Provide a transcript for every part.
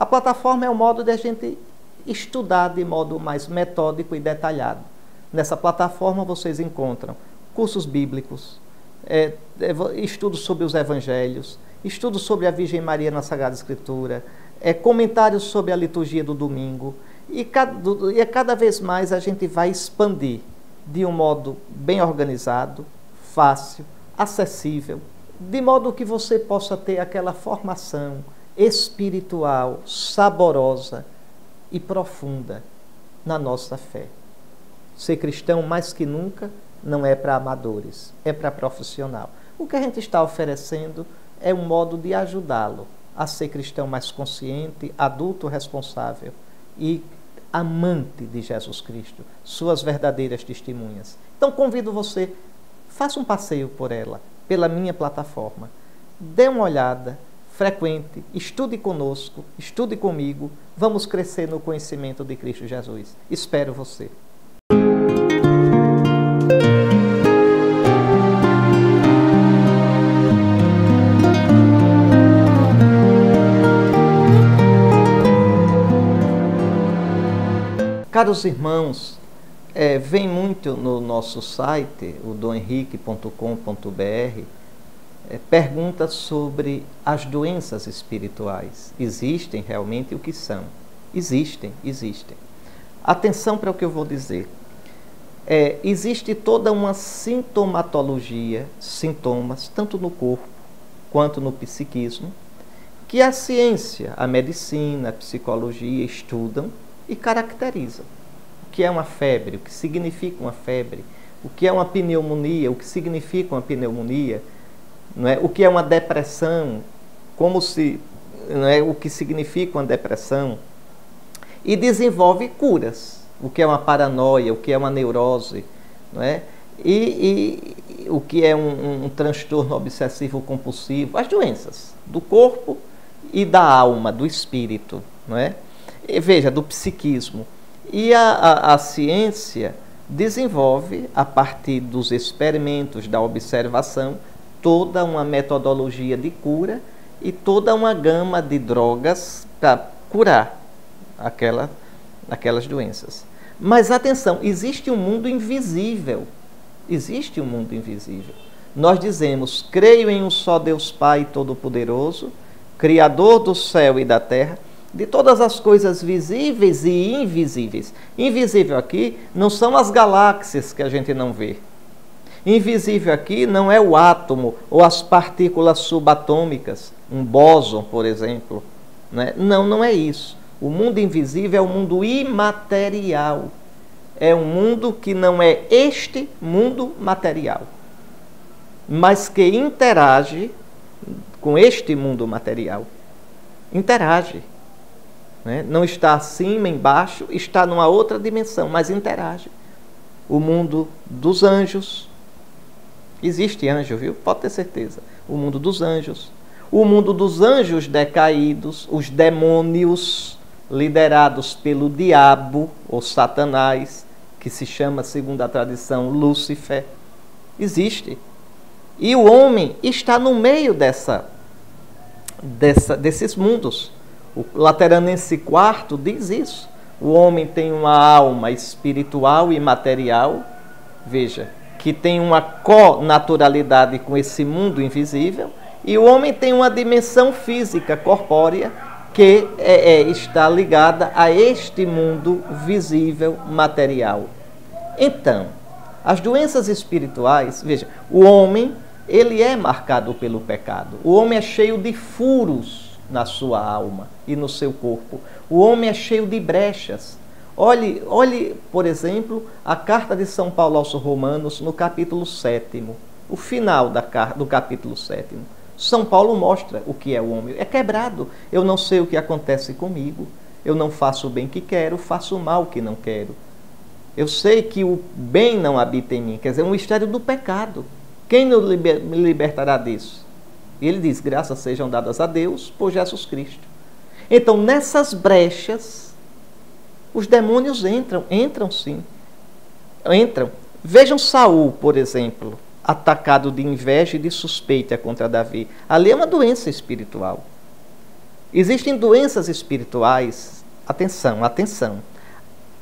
A plataforma é o modo de a gente estudar de modo mais metódico e detalhado. Nessa plataforma vocês encontram cursos bíblicos, é, é, estudos sobre os evangelhos, estudos sobre a Virgem Maria na Sagrada Escritura, é, comentários sobre a liturgia do domingo. E cada, e cada vez mais a gente vai expandir de um modo bem organizado, fácil, acessível, de modo que você possa ter aquela formação espiritual, saborosa e profunda na nossa fé. Ser cristão mais que nunca não é para amadores, é para profissional. O que a gente está oferecendo é um modo de ajudá-lo a ser cristão mais consciente, adulto responsável e amante de Jesus Cristo, suas verdadeiras testemunhas. Então convido você, faça um passeio por ela, pela minha plataforma. Dê uma olhada, frequente, estude conosco, estude comigo. Vamos crescer no conhecimento de Cristo Jesus. Espero você. Caros irmãos, é, vem muito no nosso site, o domhenrique.com.br, é, perguntas sobre as doenças espirituais. Existem realmente o que são? Existem, existem. Atenção para o que eu vou dizer. É, existe toda uma sintomatologia, sintomas, tanto no corpo quanto no psiquismo, que a ciência, a medicina, a psicologia estudam e caracterizam. O que é uma febre, o que significa uma febre, o que é uma pneumonia, o que significa uma pneumonia, não é? o que é uma depressão, como se, não é? o que significa uma depressão, e desenvolve curas, o que é uma paranoia, o que é uma neurose, não é? E, e o que é um, um transtorno obsessivo compulsivo, as doenças do corpo e da alma, do espírito, não é? veja, do psiquismo. E a, a, a ciência desenvolve, a partir dos experimentos, da observação, toda uma metodologia de cura e toda uma gama de drogas para curar aquela, aquelas doenças. Mas atenção, existe um mundo invisível. Existe um mundo invisível. Nós dizemos: creio em um só Deus Pai Todo-Poderoso, Criador do céu e da terra de todas as coisas visíveis e invisíveis. Invisível aqui não são as galáxias que a gente não vê. Invisível aqui não é o átomo ou as partículas subatômicas, um bóson, por exemplo. Né? Não, não é isso. O mundo invisível é o mundo imaterial. É um mundo que não é este mundo material, mas que interage com este mundo material. Interage. Né? Não está acima, embaixo, está numa outra dimensão, mas interage. O mundo dos anjos. Existe anjo, viu? Pode ter certeza. O mundo dos anjos. O mundo dos anjos decaídos, os demônios liderados pelo diabo ou Satanás, que se chama, segundo a tradição, Lúcifer. Existe. E o homem está no meio dessa, dessa desses mundos. O Lateranense IV diz isso. O homem tem uma alma espiritual e material, veja, que tem uma co-naturalidade com esse mundo invisível, e o homem tem uma dimensão física, corpórea, que é, é, está ligada a este mundo visível, material. Então, as doenças espirituais, veja, o homem, ele é marcado pelo pecado. O homem é cheio de furos na sua alma e no seu corpo. O homem é cheio de brechas. Olhe, olhe, por exemplo, a carta de São Paulo aos Romanos, no capítulo 7, o final da, do capítulo 7. São Paulo mostra o que é o homem. É quebrado. Eu não sei o que acontece comigo. Eu não faço o bem que quero, faço o mal que não quero. Eu sei que o bem não habita em mim. Quer dizer, é um mistério do pecado. Quem me libertará disso? E ele diz: graças sejam dadas a Deus por Jesus Cristo. Então, nessas brechas, os demônios entram, entram sim. Entram. Vejam Saul, por exemplo, atacado de inveja e de suspeita contra Davi. Ali é uma doença espiritual. Existem doenças espirituais, atenção, atenção.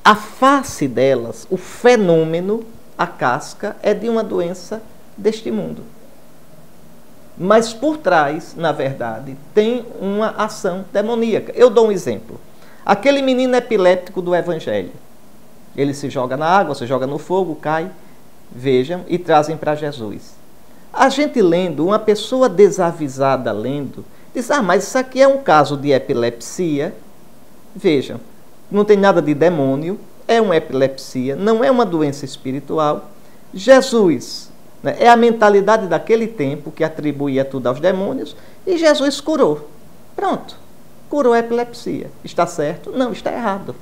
A face delas, o fenômeno, a casca, é de uma doença deste mundo. Mas por trás, na verdade, tem uma ação demoníaca. Eu dou um exemplo. Aquele menino epiléptico do Evangelho. Ele se joga na água, se joga no fogo, cai, vejam, e trazem para Jesus. A gente lendo, uma pessoa desavisada lendo, diz: Ah, mas isso aqui é um caso de epilepsia. Vejam, não tem nada de demônio, é uma epilepsia, não é uma doença espiritual. Jesus né, é a mentalidade daquele tempo que atribuía tudo aos demônios e Jesus curou. Pronto, curou a epilepsia. Está certo? Não, está errado.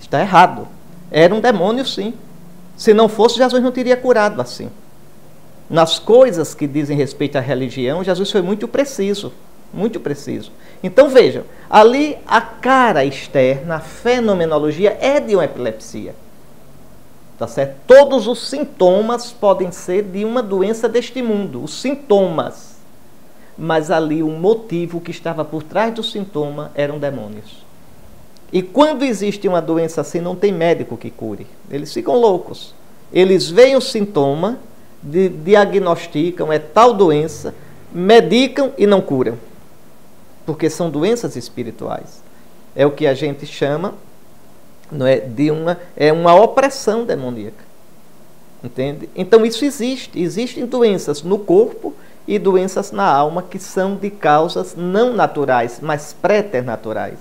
Está errado. Era um demônio, sim. Se não fosse, Jesus não teria curado assim. Nas coisas que dizem respeito à religião, Jesus foi muito preciso. Muito preciso. Então vejam, ali a cara externa, a fenomenologia é de uma epilepsia. Tá certo? Todos os sintomas podem ser de uma doença deste mundo, os sintomas. Mas ali o motivo que estava por trás do sintoma eram demônios. E quando existe uma doença assim, não tem médico que cure. Eles ficam loucos. Eles veem o sintoma, diagnosticam, é tal doença, medicam e não curam porque são doenças espirituais. É o que a gente chama não é, de uma, é uma opressão demoníaca. Entende? Então isso existe. Existem doenças no corpo e doenças na alma que são de causas não naturais, mas preternaturais.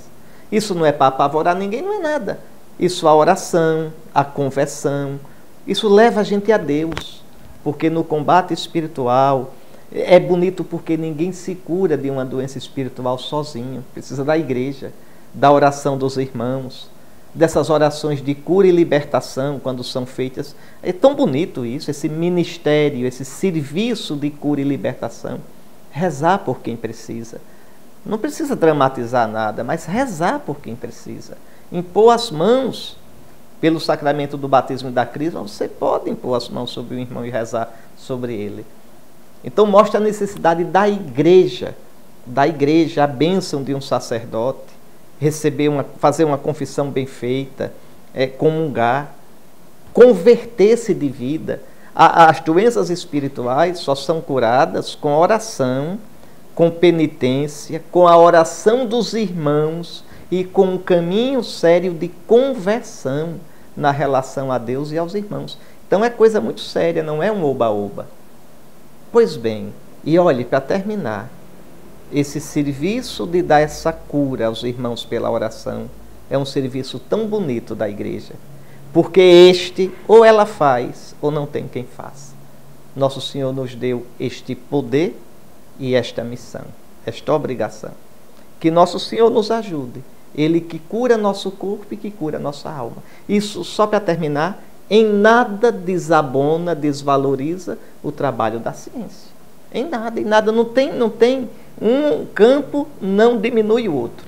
Isso não é para apavorar ninguém, não é nada. Isso a oração, a conversão, isso leva a gente a Deus. Porque no combate espiritual, é bonito porque ninguém se cura de uma doença espiritual sozinho. Precisa da igreja, da oração dos irmãos, dessas orações de cura e libertação quando são feitas. É tão bonito isso, esse ministério, esse serviço de cura e libertação. Rezar por quem precisa. Não precisa dramatizar nada, mas rezar por quem precisa. Impor as mãos pelo sacramento do batismo e da crisma, você pode impor as mãos sobre o irmão e rezar sobre ele. Então mostra a necessidade da igreja, da igreja, a bênção de um sacerdote, receber uma, fazer uma confissão bem feita, é, comungar, converter-se de vida. A, as doenças espirituais só são curadas com oração, com penitência, com a oração dos irmãos e com um caminho sério de conversão na relação a Deus e aos irmãos. Então é coisa muito séria, não é um oba-oba. Pois bem, e olhe, para terminar, esse serviço de dar essa cura aos irmãos pela oração é um serviço tão bonito da igreja, porque este ou ela faz ou não tem quem faça. Nosso Senhor nos deu este poder e esta missão, esta obrigação. Que nosso Senhor nos ajude, Ele que cura nosso corpo e que cura nossa alma. Isso, só para terminar, em nada desabona, desvaloriza o trabalho da ciência. Em nada, em nada. Não tem, não tem um campo, não diminui o outro.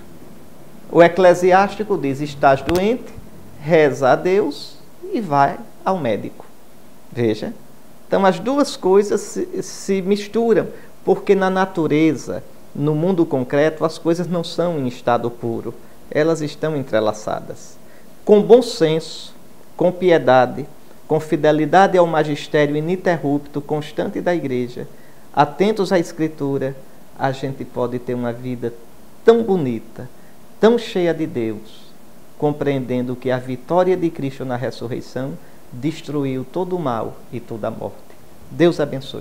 O eclesiástico diz: estás doente, reza a Deus e vai ao médico. Veja. Então as duas coisas se, se misturam, porque na natureza, no mundo concreto, as coisas não são em estado puro, elas estão entrelaçadas. Com bom senso, com piedade, com fidelidade ao magistério ininterrupto, constante da igreja, atentos à Escritura, a gente pode ter uma vida tão bonita, tão cheia de Deus, compreendendo que a vitória de Cristo na ressurreição destruiu todo o mal e toda a morte. Deus abençoe.